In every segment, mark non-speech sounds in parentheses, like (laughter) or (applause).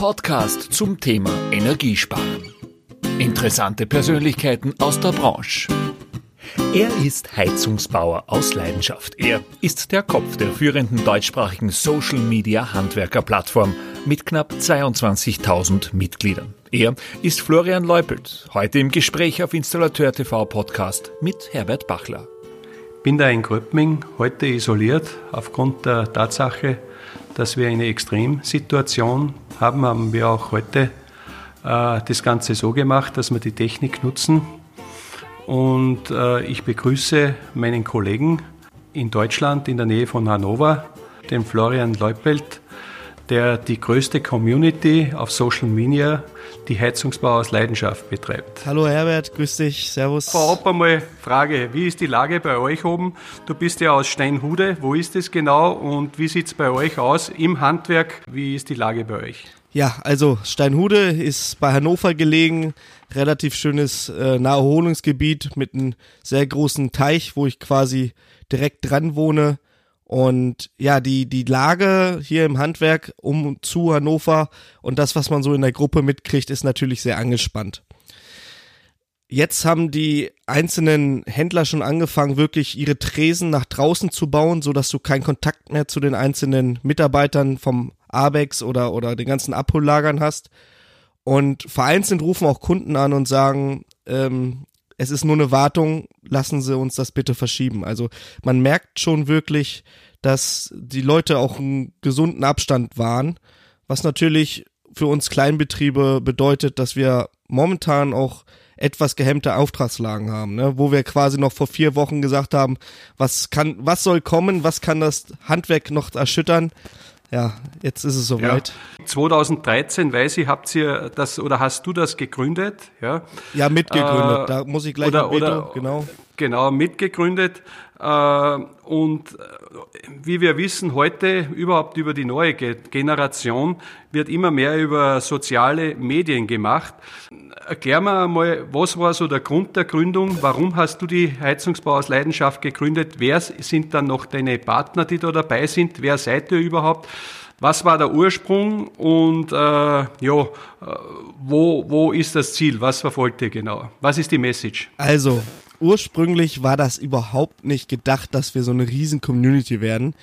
Podcast zum Thema Energiesparen. Interessante Persönlichkeiten aus der Branche. Er ist Heizungsbauer aus Leidenschaft. Er ist der Kopf der führenden deutschsprachigen Social Media Handwerker-Plattform mit knapp 22.000 Mitgliedern. Er ist Florian Leupelt, heute im Gespräch auf Installateur TV Podcast mit Herbert Bachler. Bin da in Gröbming heute isoliert aufgrund der Tatsache, dass wir eine Extremsituation haben, haben wir auch heute äh, das Ganze so gemacht, dass wir die Technik nutzen. Und äh, ich begrüße meinen Kollegen in Deutschland in der Nähe von Hannover, den Florian Leupelt, der die größte Community auf Social Media, die Heizungsbau aus Leidenschaft betreibt. Hallo Herbert, grüß dich, servus. Vorab einmal Frage, wie ist die Lage bei euch oben? Du bist ja aus Steinhude, wo ist es genau und wie sieht es bei euch aus im Handwerk? Wie ist die Lage bei euch? Ja, also Steinhude ist bei Hannover gelegen, relativ schönes äh, Naherholungsgebiet mit einem sehr großen Teich, wo ich quasi direkt dran wohne. Und ja, die, die Lage hier im Handwerk um zu Hannover und das, was man so in der Gruppe mitkriegt, ist natürlich sehr angespannt. Jetzt haben die einzelnen Händler schon angefangen, wirklich ihre Tresen nach draußen zu bauen, so dass du keinen Kontakt mehr zu den einzelnen Mitarbeitern vom Abex oder, oder den ganzen Abhollagern hast. Und vereinzelt rufen auch Kunden an und sagen, ähm, es ist nur eine Wartung, lassen Sie uns das bitte verschieben. Also man merkt schon wirklich, dass die Leute auch einen gesunden Abstand wahren, was natürlich für uns Kleinbetriebe bedeutet, dass wir momentan auch etwas gehemmte Auftragslagen haben, ne? wo wir quasi noch vor vier Wochen gesagt haben, was kann, was soll kommen, was kann das Handwerk noch erschüttern ja, jetzt ist es soweit. Ja. 2013, weiß ich, habt ihr das oder hast du das gegründet? Ja, ja mitgegründet. Äh, da muss ich gleich oder, oder, genau. Genau, mitgegründet. Äh, und wie wir wissen, heute überhaupt über die neue Generation wird immer mehr über soziale Medien gemacht. Erklär mir mal, was war so der Grund der Gründung? Warum hast du die Heizungsbau aus Leidenschaft gegründet? Wer sind dann noch deine Partner, die da dabei sind? Wer seid ihr überhaupt? Was war der Ursprung und äh, ja, äh, wo, wo ist das Ziel? Was verfolgt ihr genau? Was ist die Message? Also, ursprünglich war das überhaupt nicht gedacht, dass wir so eine riesen Community werden.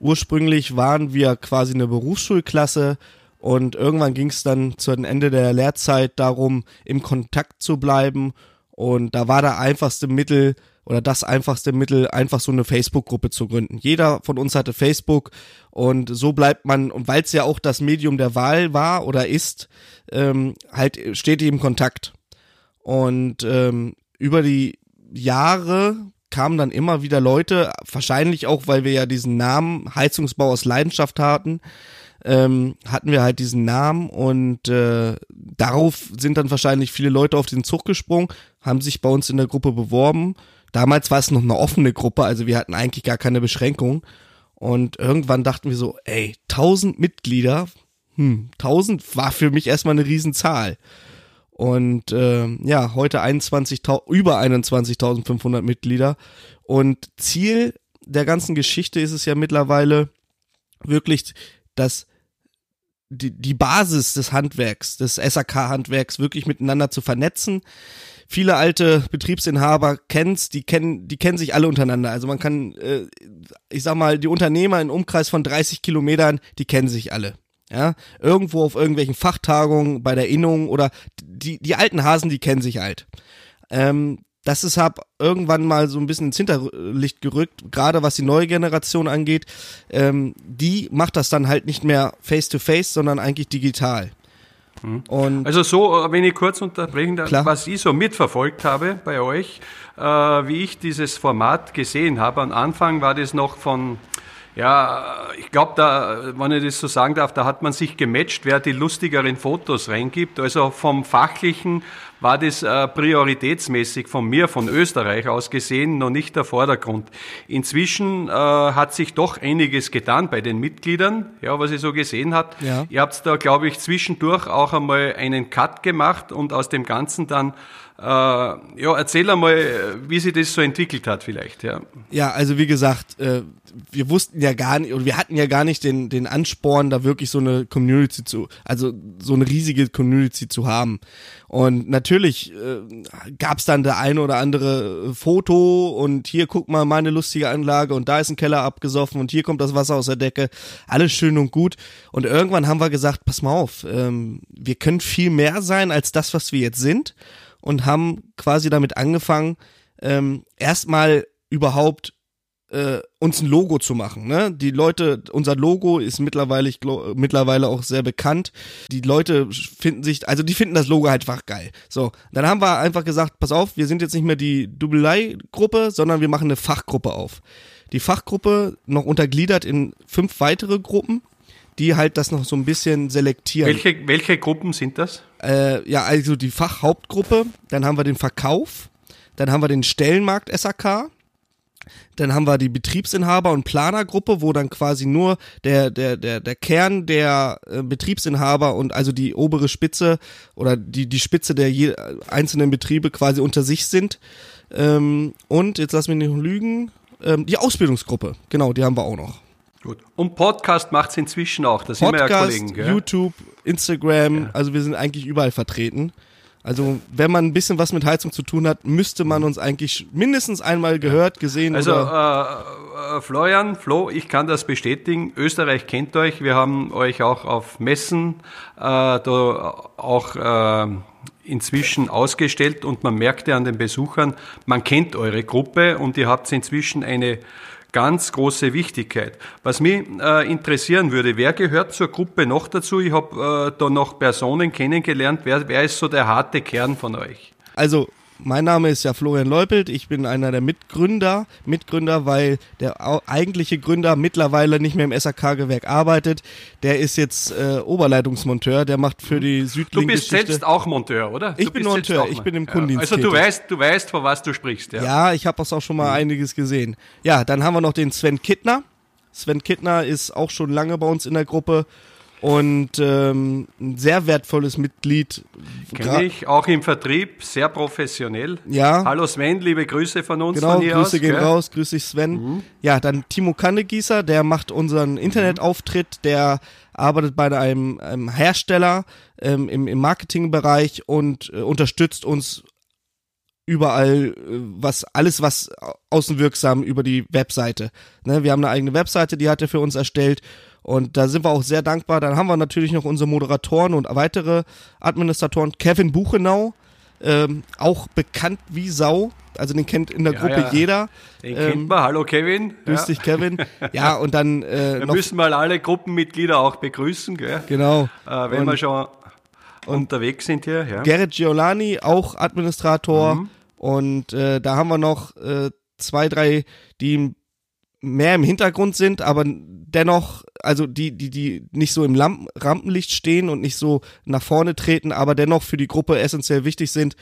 Ursprünglich waren wir quasi eine Berufsschulklasse und irgendwann ging es dann zu dem Ende der Lehrzeit darum, im Kontakt zu bleiben. Und da war der einfachste Mittel oder das einfachste Mittel, einfach so eine Facebook-Gruppe zu gründen. Jeder von uns hatte Facebook und so bleibt man, und weil es ja auch das Medium der Wahl war oder ist, ähm, halt steht im Kontakt. Und ähm, über die Jahre kamen dann immer wieder Leute, wahrscheinlich auch, weil wir ja diesen Namen Heizungsbau aus Leidenschaft hatten, ähm, hatten wir halt diesen Namen und äh, darauf sind dann wahrscheinlich viele Leute auf den Zug gesprungen, haben sich bei uns in der Gruppe beworben. Damals war es noch eine offene Gruppe, also wir hatten eigentlich gar keine Beschränkung. Und irgendwann dachten wir so, ey, 1000 Mitglieder, hm, 1000 war für mich erstmal eine Riesenzahl. Und äh, ja, heute 21 über 21.500 Mitglieder. Und Ziel der ganzen Geschichte ist es ja mittlerweile wirklich, dass die, die Basis des Handwerks, des SAK-Handwerks wirklich miteinander zu vernetzen. Viele alte Betriebsinhaber kennen's, die kennen, die kennen sich alle untereinander. Also man kann, äh, ich sag mal, die Unternehmer in Umkreis von 30 Kilometern, die kennen sich alle. Ja, irgendwo auf irgendwelchen Fachtagungen bei der Innung oder die, die alten Hasen, die kennen sich halt. Ähm, das ist hab irgendwann mal so ein bisschen ins Hinterlicht gerückt, gerade was die neue Generation angeht. Ähm, die macht das dann halt nicht mehr face to face, sondern eigentlich digital. Mhm. Und also so, wenn ich kurz unterbrechen darf, klar. was ich so mitverfolgt habe bei euch, äh, wie ich dieses Format gesehen habe, am Anfang war das noch von ja, ich glaube, da, wenn ich das so sagen darf, da hat man sich gematcht, wer die lustigeren Fotos reingibt. Also vom Fachlichen war das äh, prioritätsmäßig von mir, von Österreich aus gesehen, noch nicht der Vordergrund. Inzwischen äh, hat sich doch einiges getan bei den Mitgliedern, ja, was ich so gesehen hat. Ja. Ihr habt da, glaube ich, zwischendurch auch einmal einen Cut gemacht und aus dem Ganzen dann ja, erzähl einmal, wie sich das so entwickelt hat vielleicht. Ja, ja also wie gesagt, äh, wir wussten ja gar nicht, oder wir hatten ja gar nicht den, den Ansporn, da wirklich so eine Community zu, also so eine riesige Community zu haben. Und natürlich äh, gab es dann der eine oder andere Foto und hier guck mal meine lustige Anlage und da ist ein Keller abgesoffen und hier kommt das Wasser aus der Decke. Alles schön und gut. Und irgendwann haben wir gesagt, pass mal auf, ähm, wir können viel mehr sein als das, was wir jetzt sind und haben quasi damit angefangen, ähm, erstmal überhaupt äh, uns ein Logo zu machen. Ne? Die Leute, unser Logo ist mittlerweile, ich glaub, mittlerweile auch sehr bekannt. Die Leute finden sich, also die finden das Logo halt einfach geil. So, dann haben wir einfach gesagt, pass auf, wir sind jetzt nicht mehr die Dubelei-Gruppe, sondern wir machen eine Fachgruppe auf. Die Fachgruppe noch untergliedert in fünf weitere Gruppen, die halt das noch so ein bisschen selektieren. Welche, welche Gruppen sind das? Äh, ja, also die Fachhauptgruppe, dann haben wir den Verkauf, dann haben wir den Stellenmarkt SAK, dann haben wir die Betriebsinhaber- und Planergruppe, wo dann quasi nur der, der, der, der Kern der äh, Betriebsinhaber und also die obere Spitze oder die, die Spitze der je, einzelnen Betriebe quasi unter sich sind. Ähm, und jetzt lass mich nicht lügen, ähm, die Ausbildungsgruppe, genau, die haben wir auch noch. Gut. Und Podcast macht es inzwischen auch, das sind wir ja Kollegen. Gell? YouTube, Instagram, ja. also wir sind eigentlich überall vertreten. Also, wenn man ein bisschen was mit Heizung zu tun hat, müsste man uns eigentlich mindestens einmal gehört, gesehen also, oder. Äh, äh, Florian, Flo, ich kann das bestätigen. Österreich kennt euch. Wir haben euch auch auf Messen äh, da auch äh, inzwischen ausgestellt und man merkte an den Besuchern, man kennt eure Gruppe und ihr habt inzwischen eine ganz große Wichtigkeit. Was mich äh, interessieren würde, wer gehört zur Gruppe noch dazu? Ich habe äh, da noch Personen kennengelernt. Wer, wer ist so der harte Kern von euch? Also mein Name ist ja Florian Leupelt, ich bin einer der Mitgründer, Mitgründer, weil der eigentliche Gründer mittlerweile nicht mehr im SAK-Gewerk arbeitet. Der ist jetzt äh, Oberleitungsmonteur, der macht für die Südling Du bist selbst auch Monteur, oder? Ich bin Monteur, ich bin im Kundendienst. Also du weißt, du weißt, von was du sprichst, ja. Ja, ich habe auch schon mal mhm. einiges gesehen. Ja, dann haben wir noch den Sven Kittner. Sven Kittner ist auch schon lange bei uns in der Gruppe und ähm, ein sehr wertvolles Mitglied. Kenne ich, auch im Vertrieb, sehr professionell. Ja. Hallo Sven, liebe Grüße von uns. Genau, von hier Grüße aus, gehen gell? raus, grüß dich Sven. Mhm. Ja, dann Timo Kannegießer, der macht unseren Internetauftritt, der arbeitet bei einem, einem Hersteller ähm, im, im Marketingbereich und äh, unterstützt uns überall, äh, was alles, was außenwirksam über die Webseite. Ne, wir haben eine eigene Webseite, die hat er für uns erstellt und da sind wir auch sehr dankbar. Dann haben wir natürlich noch unsere Moderatoren und weitere Administratoren. Kevin Buchenau, ähm, auch bekannt wie Sau. Also den kennt in der ja, Gruppe ja. jeder. Den ähm, kennt man. Hallo Kevin. Grüß ja. dich Kevin. Ja, und dann äh, (laughs) Wir müssen mal alle Gruppenmitglieder auch begrüßen, gell? Genau. Äh, wenn und, wir schon unterwegs sind hier. Ja. Gerrit Giolani, auch Administrator. Mhm. Und äh, da haben wir noch äh, zwei, drei, die mehr im Hintergrund sind, aber dennoch, also die, die, die nicht so im Lampen, Rampenlicht stehen und nicht so nach vorne treten, aber dennoch für die Gruppe essentiell wichtig sind,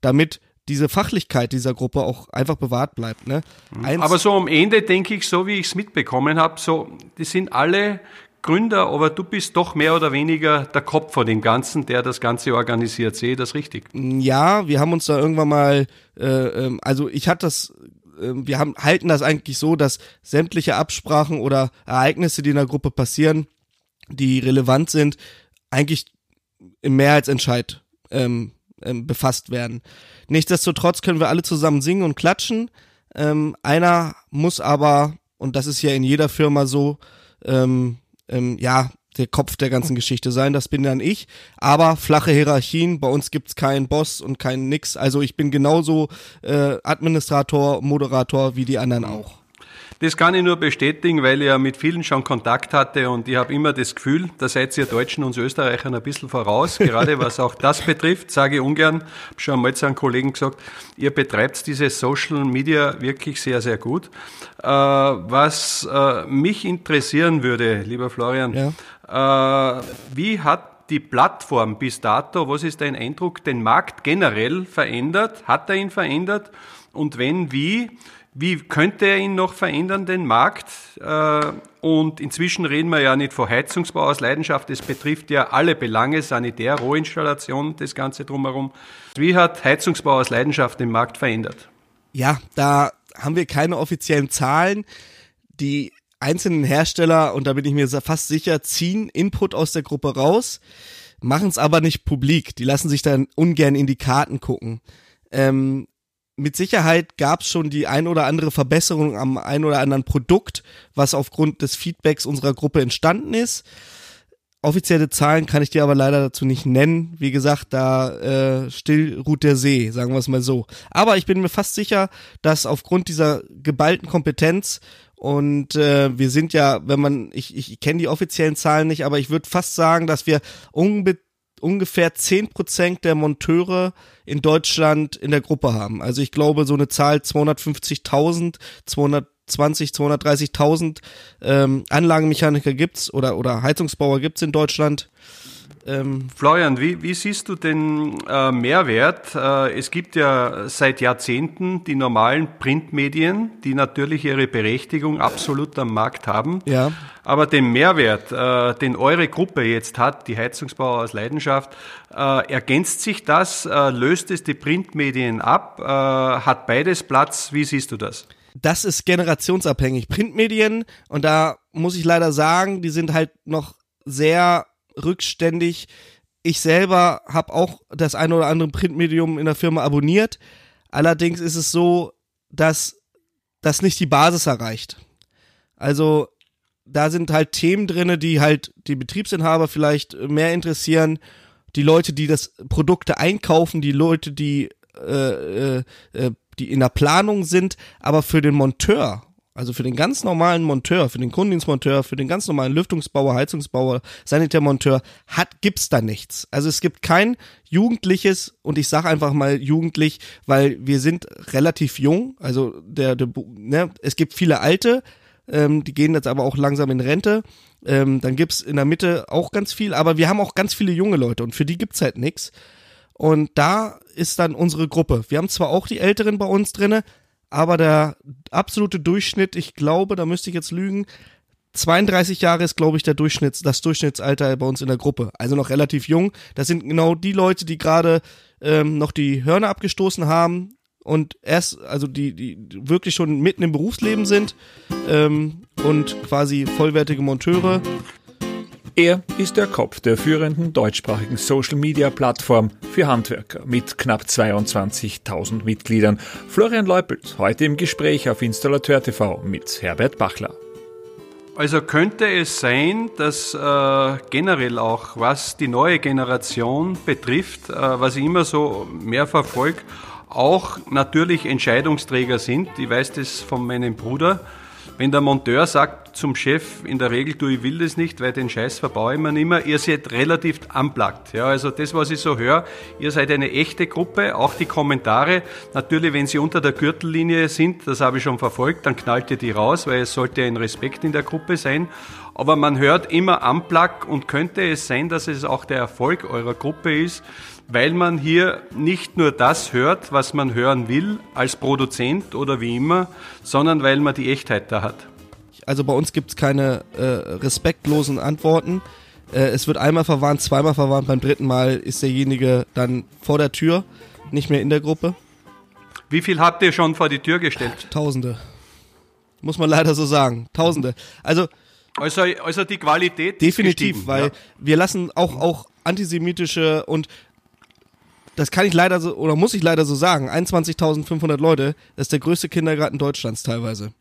damit diese Fachlichkeit dieser Gruppe auch einfach bewahrt bleibt. Ne? Mhm. Eins aber so am Ende denke ich, so wie ich es mitbekommen habe, so, die sind alle Gründer, aber du bist doch mehr oder weniger der Kopf von dem Ganzen, der das Ganze organisiert. Sehe ich das richtig? Ja, wir haben uns da irgendwann mal, äh, ähm, also ich hatte das ähm, wir haben, halten das eigentlich so, dass sämtliche Absprachen oder Ereignisse, die in der Gruppe passieren, die relevant sind, eigentlich im Mehrheitsentscheid ähm, ähm, befasst werden. Nichtsdestotrotz können wir alle zusammen singen und klatschen. Ähm, einer muss aber, und das ist ja in jeder Firma so, ähm, ähm, ja, der Kopf der ganzen Geschichte sein. Das bin dann ich. Aber flache Hierarchien. Bei uns gibt's keinen Boss und keinen Nix. Also ich bin genauso äh, Administrator, Moderator wie die anderen auch. Das kann ich nur bestätigen, weil ich ja mit vielen schon Kontakt hatte und ich habe immer das Gefühl, da seid ihr Deutschen und Österreichern ein bisschen voraus, gerade was auch das betrifft, sage ich ungern, habe schon einmal zu einem Kollegen gesagt, ihr betreibt diese Social Media wirklich sehr, sehr gut. Äh, was äh, mich interessieren würde, lieber Florian, ja. äh, wie hat die Plattform bis dato, was ist dein Eindruck, den Markt generell verändert? Hat er ihn verändert? Und wenn, wie? Wie könnte er ihn noch verändern, den Markt? Äh, und inzwischen reden wir ja nicht von Heizungsbau aus Leidenschaft, es betrifft ja alle Belange, Sanitär, Rohinstallation, das Ganze drumherum. Wie hat Heizungsbau aus Leidenschaft den Markt verändert? Ja, da haben wir keine offiziellen Zahlen. Die einzelnen Hersteller, und da bin ich mir fast sicher, ziehen Input aus der Gruppe raus, machen es aber nicht publik. Die lassen sich dann ungern in die Karten gucken. Ähm, mit Sicherheit gab es schon die ein oder andere Verbesserung am ein oder anderen Produkt, was aufgrund des Feedbacks unserer Gruppe entstanden ist. Offizielle Zahlen kann ich dir aber leider dazu nicht nennen. Wie gesagt, da äh, still ruht der See, sagen wir es mal so. Aber ich bin mir fast sicher, dass aufgrund dieser geballten Kompetenz und äh, wir sind ja, wenn man, ich, ich kenne die offiziellen Zahlen nicht, aber ich würde fast sagen, dass wir unbe ungefähr zehn Prozent der Monteure in Deutschland in der Gruppe haben. Also ich glaube, so eine Zahl 250.000, 220, 230.000 ähm, Anlagenmechaniker gibt's oder, oder Heizungsbauer gibt's in Deutschland. Ähm Florian, wie, wie siehst du den äh, Mehrwert? Äh, es gibt ja seit Jahrzehnten die normalen Printmedien, die natürlich ihre Berechtigung absolut am Markt haben. Ja. Aber den Mehrwert, äh, den eure Gruppe jetzt hat, die Heizungsbauer aus Leidenschaft, äh, ergänzt sich das? Äh, löst es die Printmedien ab? Äh, hat beides Platz? Wie siehst du das? Das ist generationsabhängig. Printmedien, und da muss ich leider sagen, die sind halt noch sehr rückständig. Ich selber habe auch das eine oder andere Printmedium in der Firma abonniert. Allerdings ist es so, dass das nicht die Basis erreicht. Also da sind halt Themen drinne, die halt die Betriebsinhaber vielleicht mehr interessieren, die Leute, die das Produkte einkaufen, die Leute, die äh, äh, äh die in der Planung sind, aber für den Monteur also für den ganz normalen Monteur, für den Kundendienstmonteur, für den ganz normalen Lüftungsbauer, Heizungsbauer, Sanitärmonteur hat gibt's da nichts. Also es gibt kein jugendliches und ich sage einfach mal jugendlich, weil wir sind relativ jung. Also der, der ne, es gibt viele alte, ähm, die gehen jetzt aber auch langsam in Rente. Ähm, dann gibt's in der Mitte auch ganz viel, aber wir haben auch ganz viele junge Leute und für die gibt's halt nichts. Und da ist dann unsere Gruppe. Wir haben zwar auch die Älteren bei uns drinne, aber der absolute Durchschnitt, ich glaube, da müsste ich jetzt lügen, 32 Jahre ist, glaube ich, der Durchschnitts, das Durchschnittsalter bei uns in der Gruppe. Also noch relativ jung. Das sind genau die Leute, die gerade ähm, noch die Hörner abgestoßen haben und erst, also die, die wirklich schon mitten im Berufsleben sind ähm, und quasi vollwertige Monteure. Er ist der Kopf der führenden deutschsprachigen Social-Media-Plattform für Handwerker mit knapp 22.000 Mitgliedern. Florian Leupelt, heute im Gespräch auf Installateur TV mit Herbert Bachler. Also könnte es sein, dass äh, generell auch, was die neue Generation betrifft, äh, was ich immer so mehr verfolge, auch natürlich Entscheidungsträger sind. Ich weiß das von meinem Bruder wenn der Monteur sagt zum Chef, in der Regel, du, ich will das nicht, weil den Scheiß verbaue ich mir nicht mehr, ihr seid relativ unplugged. Ja, also das, was ich so höre, ihr seid eine echte Gruppe, auch die Kommentare. Natürlich, wenn sie unter der Gürtellinie sind, das habe ich schon verfolgt, dann knallt ihr die raus, weil es sollte ein Respekt in der Gruppe sein. Aber man hört immer unplug und könnte es sein, dass es auch der Erfolg eurer Gruppe ist, weil man hier nicht nur das hört, was man hören will, als Produzent oder wie immer, sondern weil man die Echtheit da hat. Also bei uns gibt es keine äh, respektlosen Antworten. Äh, es wird einmal verwarnt, zweimal verwarnt, beim dritten Mal ist derjenige dann vor der Tür, nicht mehr in der Gruppe. Wie viel habt ihr schon vor die Tür gestellt? Tausende. Muss man leider so sagen. Tausende. Also also, also die Qualität definitiv, weil ja. wir lassen auch auch antisemitische und das kann ich leider so, oder muss ich leider so sagen, 21.500 Leute, das ist der größte Kindergarten Deutschlands teilweise.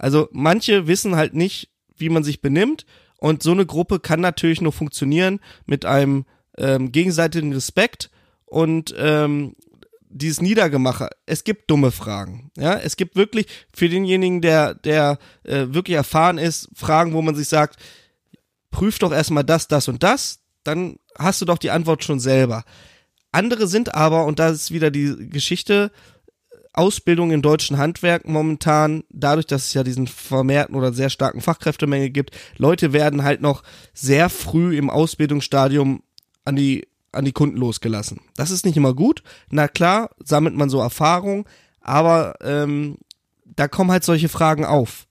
Also manche wissen halt nicht, wie man sich benimmt und so eine Gruppe kann natürlich nur funktionieren mit einem ähm, gegenseitigen Respekt und ähm, dieses Niedergemache. Es gibt dumme Fragen. Ja, es gibt wirklich für denjenigen, der der äh, wirklich erfahren ist, Fragen, wo man sich sagt, prüf doch erstmal das, das und das, dann hast du doch die Antwort schon selber. Andere sind aber, und da ist wieder die Geschichte, Ausbildung im deutschen Handwerk momentan, dadurch, dass es ja diesen vermehrten oder sehr starken Fachkräftemenge gibt, Leute werden halt noch sehr früh im Ausbildungsstadium an die, an die Kunden losgelassen. Das ist nicht immer gut. Na klar, sammelt man so Erfahrung, aber ähm, da kommen halt solche Fragen auf.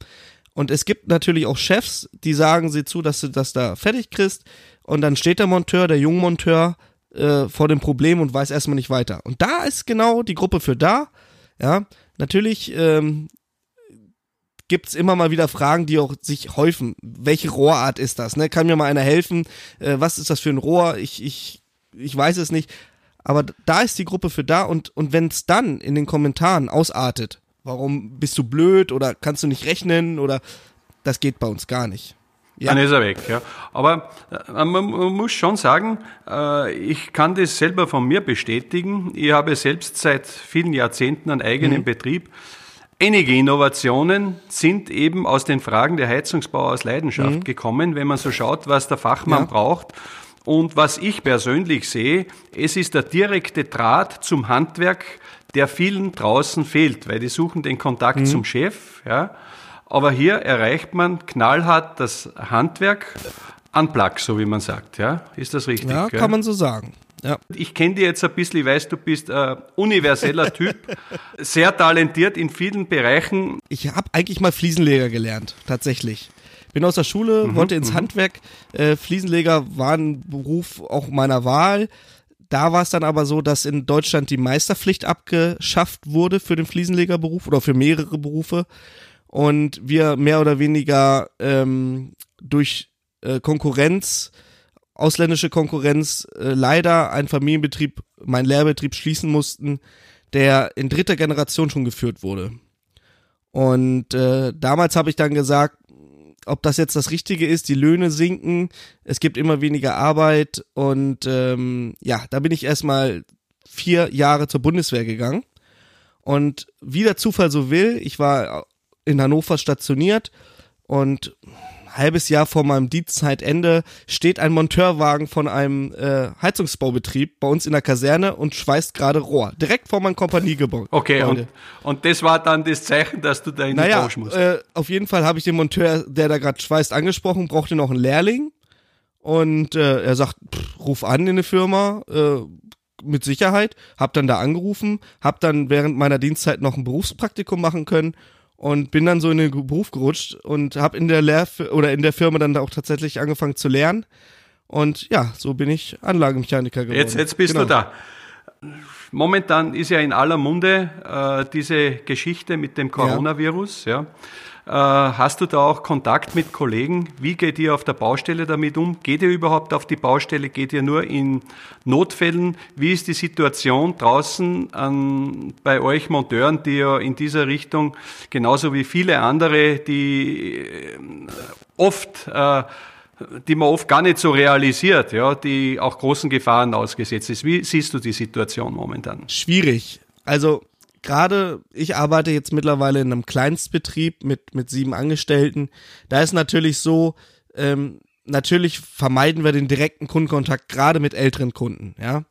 Und es gibt natürlich auch Chefs, die sagen sie zu, dass du das da fertig kriegst. Und dann steht der Monteur, der Jungmonteur, äh, vor dem Problem und weiß erstmal nicht weiter. Und da ist genau die Gruppe für da. Ja, natürlich ähm, gibt's immer mal wieder Fragen, die auch sich häufen. Welche Rohrart ist das? Ne? Kann mir mal einer helfen? Äh, was ist das für ein Rohr? Ich, ich, ich weiß es nicht. Aber da ist die Gruppe für da und, und wenn es dann in den Kommentaren ausartet, warum bist du blöd oder kannst du nicht rechnen oder das geht bei uns gar nicht. Ja. Dann ist er weg, ja. Aber äh, man, man, muss schon sagen, äh, ich kann das selber von mir bestätigen. Ich habe selbst seit vielen Jahrzehnten einen eigenen mhm. Betrieb. Einige Innovationen sind eben aus den Fragen der Heizungsbau aus Leidenschaft mhm. gekommen, wenn man so schaut, was der Fachmann ja. braucht. Und was ich persönlich sehe, es ist der direkte Draht zum Handwerk, der vielen draußen fehlt, weil die suchen den Kontakt mhm. zum Chef, ja. Aber hier erreicht man knallhart das Handwerk an Plug, so wie man sagt, ja. Ist das richtig? Ja, gell? kann man so sagen. Ja. Ich kenne dich jetzt ein bisschen, ich weiß, du bist ein universeller (laughs) Typ, sehr talentiert in vielen Bereichen. Ich habe eigentlich mal Fliesenleger gelernt, tatsächlich. Bin aus der Schule, mhm, wollte ins mhm. Handwerk. Äh, Fliesenleger war ein Beruf auch meiner Wahl. Da war es dann aber so, dass in Deutschland die Meisterpflicht abgeschafft wurde für den Fliesenlegerberuf oder für mehrere Berufe und wir mehr oder weniger ähm, durch äh, Konkurrenz ausländische Konkurrenz äh, leider ein Familienbetrieb, mein Lehrbetrieb schließen mussten, der in dritter Generation schon geführt wurde. Und äh, damals habe ich dann gesagt, ob das jetzt das Richtige ist, die Löhne sinken, es gibt immer weniger Arbeit und ähm, ja, da bin ich erstmal vier Jahre zur Bundeswehr gegangen. Und wie der Zufall so will, ich war in Hannover stationiert und halbes Jahr vor meinem Dienstzeitende steht ein Monteurwagen von einem äh, Heizungsbaubetrieb bei uns in der Kaserne und schweißt gerade Rohr. Direkt vor meinem Kompaniegebäude. Okay, und, und das war dann das Zeichen, dass du da in naja, die musst. Äh, auf jeden Fall habe ich den Monteur, der da gerade schweißt, angesprochen, brauchte noch einen Lehrling. Und äh, er sagt, pff, ruf an in eine Firma, äh, mit Sicherheit. Hab dann da angerufen, hab dann während meiner Dienstzeit noch ein Berufspraktikum machen können und bin dann so in den Beruf gerutscht und habe in der Lehr oder in der Firma dann auch tatsächlich angefangen zu lernen und ja, so bin ich Anlagemechaniker geworden. Jetzt, jetzt bist genau. du da. Momentan ist ja in aller Munde äh, diese Geschichte mit dem Coronavirus. Ja. ja. Äh, hast du da auch Kontakt mit Kollegen? Wie geht ihr auf der Baustelle damit um? Geht ihr überhaupt auf die Baustelle? Geht ihr nur in Notfällen? Wie ist die Situation draußen an, bei euch Monteuren, die ja in dieser Richtung genauso wie viele andere, die äh, oft äh, die man oft gar nicht so realisiert, ja, die auch großen Gefahren ausgesetzt ist. Wie siehst du die Situation momentan? Schwierig. Also gerade ich arbeite jetzt mittlerweile in einem Kleinstbetrieb mit, mit sieben Angestellten. Da ist natürlich so, ähm, natürlich vermeiden wir den direkten Kundenkontakt gerade mit älteren Kunden, ja.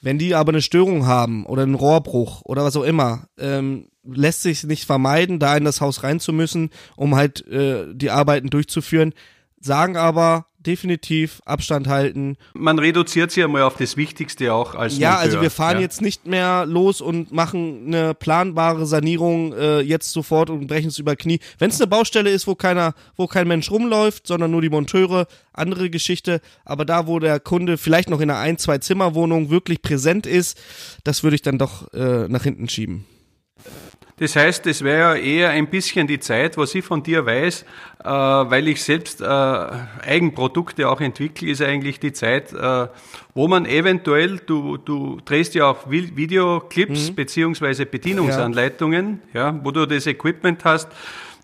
Wenn die aber eine Störung haben oder einen Rohrbruch oder was auch immer, ähm, lässt sich nicht vermeiden, da in das Haus rein zu müssen, um halt äh, die Arbeiten durchzuführen. Sagen aber, definitiv Abstand halten. Man reduziert sie einmal auf das Wichtigste auch als Ja, Monteur. also wir fahren ja. jetzt nicht mehr los und machen eine planbare Sanierung äh, jetzt sofort und brechen es über Knie. Wenn es eine Baustelle ist, wo keiner, wo kein Mensch rumläuft, sondern nur die Monteure, andere Geschichte. Aber da, wo der Kunde vielleicht noch in einer ein, zwei Zimmerwohnung wirklich präsent ist, das würde ich dann doch äh, nach hinten schieben. Das heißt, es wäre ja eher ein bisschen die Zeit, was ich von dir weiß, äh, weil ich selbst äh, Eigenprodukte auch entwickle, ist eigentlich die Zeit, äh, wo man eventuell, du, du drehst ja auch Videoclips mhm. beziehungsweise Bedienungsanleitungen, ja. ja, wo du das Equipment hast,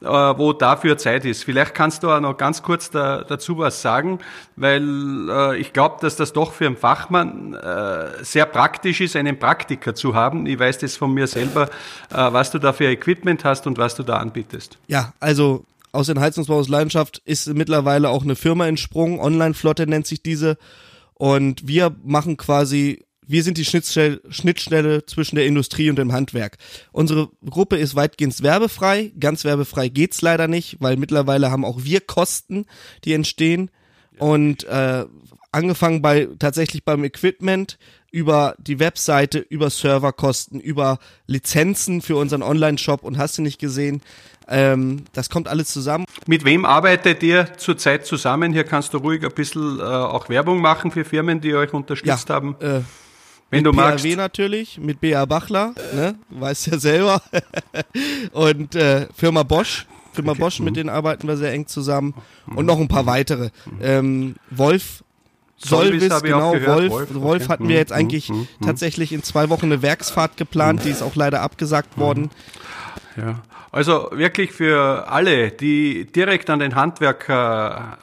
wo dafür Zeit ist. Vielleicht kannst du auch noch ganz kurz da, dazu was sagen, weil äh, ich glaube, dass das doch für einen Fachmann äh, sehr praktisch ist, einen Praktiker zu haben. Ich weiß das von mir selber, äh, was du da für Equipment hast und was du da anbietest. Ja, also aus den Heizungsbau aus Leidenschaft ist mittlerweile auch eine Firma entsprungen, Online-Flotte nennt sich diese. Und wir machen quasi wir sind die Schnittstelle, Schnittstelle zwischen der Industrie und dem Handwerk. Unsere Gruppe ist weitgehend werbefrei. Ganz werbefrei geht's leider nicht, weil mittlerweile haben auch wir Kosten, die entstehen. Und äh, angefangen bei tatsächlich beim Equipment, über die Webseite, über Serverkosten, über Lizenzen für unseren Online-Shop und hast du nicht gesehen. Ähm, das kommt alles zusammen. Mit wem arbeitet ihr zurzeit zusammen? Hier kannst du ruhig ein bisschen äh, auch Werbung machen für Firmen, die euch unterstützt Ja, haben. Äh, Wenn mit du BAW magst. natürlich, mit BA Bachler, ne? weißt ja selber. (laughs) und äh, Firma Bosch. Firma Bosch, Mhm. mit denen arbeiten wir sehr eng zusammen. Und noch ein paar weitere. Ähm, Wolf. Solvis Solvis, genau. Wolf. Wolf, Wolf, okay. hatten wir Mhm, jetzt eigentlich mhm, mhm. tatsächlich in zwei Wochen eine Werksfahrt geplant, die ist auch leider abgesagt worden. Ja. Also wirklich für alle, die direkt an den Handwerker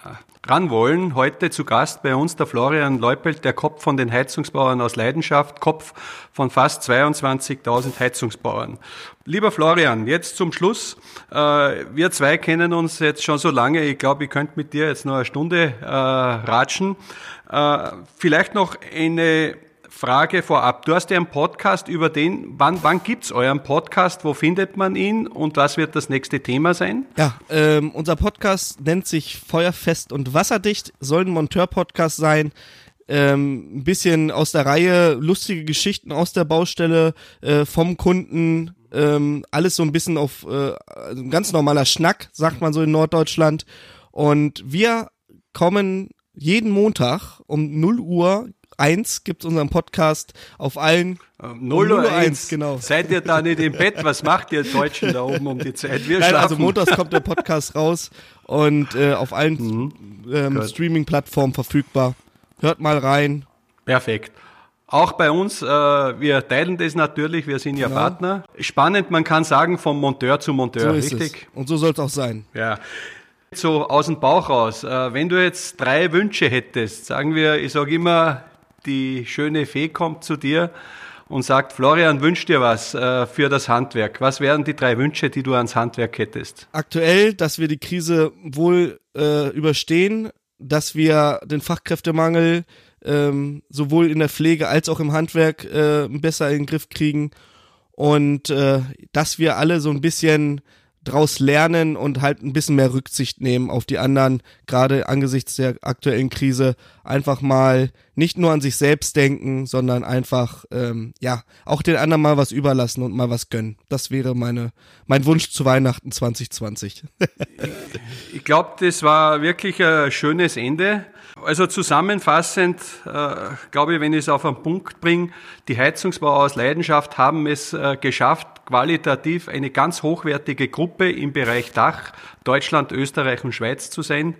äh, ran wollen, heute zu Gast bei uns der Florian Leupelt, der Kopf von den Heizungsbauern aus Leidenschaft, Kopf von fast 22.000 Heizungsbauern. Lieber Florian, jetzt zum Schluss. Äh, wir zwei kennen uns jetzt schon so lange, ich glaube, ich könnte mit dir jetzt noch eine Stunde äh, ratschen. Äh, vielleicht noch eine Frage vorab. Du hast ja einen Podcast über den, wann, wann gibt's euren Podcast, wo findet man ihn und was wird das nächste Thema sein? Ja, ähm, unser Podcast nennt sich Feuerfest und Wasserdicht, soll ein Monteur-Podcast sein. Ähm, ein bisschen aus der Reihe, lustige Geschichten aus der Baustelle, äh, vom Kunden, ähm, alles so ein bisschen auf äh, also ein ganz normaler Schnack, sagt man so in Norddeutschland. Und wir kommen jeden Montag um 0 Uhr 1 gibt unseren Podcast auf allen Ähm, 0 Uhr 0 Uhr 1. 1, genau. Seid ihr da nicht im Bett? Was macht ihr Deutschen da oben um die Zeit? Wir Nein, schlafen. also montags kommt der Podcast raus und äh, auf allen ähm, Gut. Streaming-Plattformen verfügbar. Hört mal rein. Perfekt. Auch bei uns, äh, wir teilen das natürlich, wir sind ja Genau. Partner. Spannend, man kann sagen, vom Monteur zu Monteur, So richtig? es. Und so soll es auch sein. Ja. So aus dem Bauch raus. Äh, wenn du jetzt drei Wünsche hättest, sagen wir, ich sage immer, die schöne Fee kommt zu dir und sagt, Florian, wünsch dir was äh, für das Handwerk. Was wären die drei Wünsche, die du ans Handwerk hättest? Aktuell, dass wir die Krise wohl äh, überstehen, dass wir den Fachkräftemangel ähm, sowohl in der Pflege als auch im Handwerk äh, besser in den Griff kriegen und äh, dass wir alle so ein bisschen draus lernen und halt ein bisschen mehr Rücksicht nehmen auf die anderen, gerade angesichts der aktuellen Krise, einfach mal nicht nur an sich selbst denken, sondern einfach ähm, ja auch den anderen mal was überlassen und mal was gönnen. Das wäre meine mein Wunsch zu Weihnachten 2020. (laughs) Ich glaube, das war wirklich ein schönes Ende. Also zusammenfassend, äh, glaube ich, wenn ich es auf einen Punkt bringe, die Heizungsbauer aus Leidenschaft haben es äh, geschafft, qualitativ eine ganz hochwertige Gruppe im Bereich Dach, Deutschland, Österreich und Schweiz zu sein,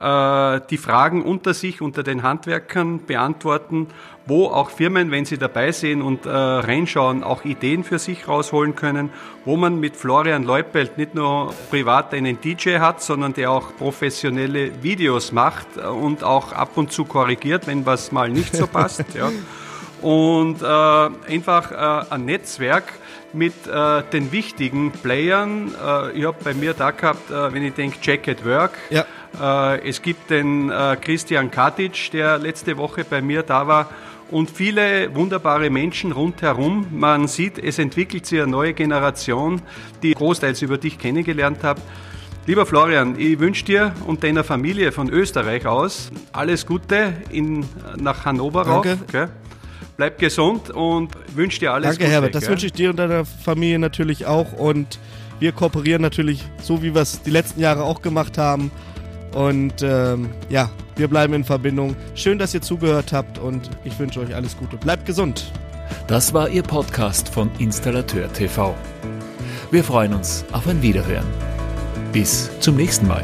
äh, die Fragen unter sich, unter den Handwerkern beantworten, wo auch Firmen, wenn sie dabei sind und äh, reinschauen, auch Ideen für sich rausholen können, wo man mit Florian Leupelt nicht nur privat einen DJ hat, sondern der auch professionelle Videos macht äh, und auch ab und zu korrigiert, wenn was mal nicht so passt. (laughs) ja. Und äh, einfach äh, ein Netzwerk mit äh, den wichtigen Playern. Äh, ich habe bei mir da gehabt, äh, wenn ich denke, Jack at Work. Ja. Äh, es gibt den äh, Christian Katic, der letzte Woche bei mir da war. Und viele wunderbare Menschen rundherum. Man sieht, es entwickelt sich eine neue Generation, die ich großteils über dich kennengelernt habe. Lieber Florian, ich wünsche dir und deiner Familie von Österreich aus alles Gute in, nach Hannover Danke. rauf. Gell? Bleib gesund und wünsche dir alles Danke, Gute. Herbert. Das gell? wünsche ich dir und deiner Familie natürlich auch. Und wir kooperieren natürlich so, wie wir es die letzten Jahre auch gemacht haben. Und ähm, ja, wir bleiben in Verbindung. Schön, dass ihr zugehört habt und ich wünsche euch alles Gute. Bleibt gesund. Das war Ihr Podcast von Installateur TV. Wir freuen uns auf ein Wiederhören. Bis zum nächsten Mal.